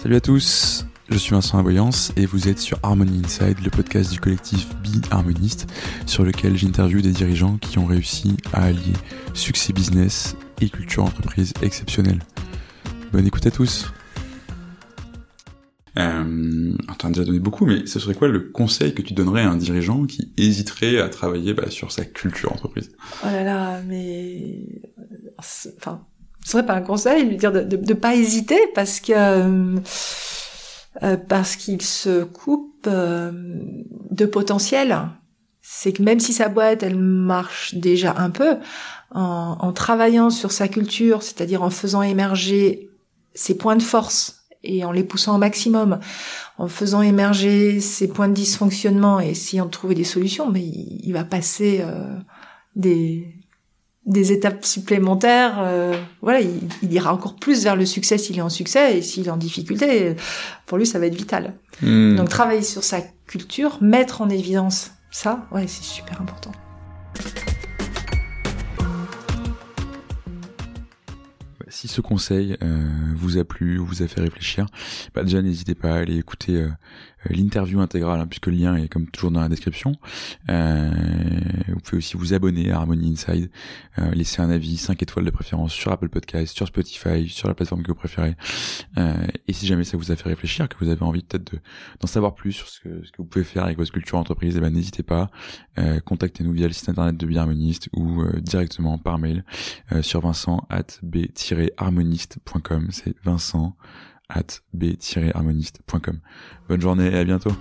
Salut à tous, je suis Vincent Aboyance et vous êtes sur Harmony Inside, le podcast du collectif Be Harmoniste, sur lequel j'interviewe des dirigeants qui ont réussi à allier succès business et culture entreprise exceptionnelle. Bonne écoute à tous. Euh, as déjà donné beaucoup, mais ce serait quoi le conseil que tu donnerais à un dirigeant qui hésiterait à travailler bah, sur sa culture entreprise? Oh là là, mais enfin, ce serait pas un conseil, lui dire de, de, pas hésiter parce que euh, parce qu'il se coupe euh, de potentiel. C'est que même si sa boîte elle marche déjà un peu, en, en travaillant sur sa culture, c'est-à-dire en faisant émerger ses points de force et en les poussant au maximum, en faisant émerger ses points de dysfonctionnement et essayant de trouver des solutions, mais il, va passer euh, des des étapes supplémentaires. Euh, voilà, il, ira encore plus vers le succès s'il est en succès et s'il est en difficulté. Pour lui, ça va être vital. Hmm. Donc travailler sur sa culture, mettre en évidence ça, ouais, c'est super important. si ce conseil euh, vous a plu ou vous a fait réfléchir, bah déjà n'hésitez pas à aller écouter euh, l'interview intégrale, hein, puisque le lien est comme toujours dans la description. Euh, vous pouvez aussi vous abonner à Harmony Inside, euh, laisser un avis 5 étoiles de préférence sur Apple Podcast, sur Spotify, sur la plateforme que vous préférez. et si jamais ça vous a fait réfléchir, que vous avez envie peut-être d'en savoir plus sur ce que, ce que vous pouvez faire avec votre culture entreprise, eh ben n'hésitez pas, contactez-nous via le site internet de Biharmoniste ou directement par mail sur vincent at b-harmoniste.com. C'est Vincent at b-harmoniste.com. Bonne journée et à bientôt.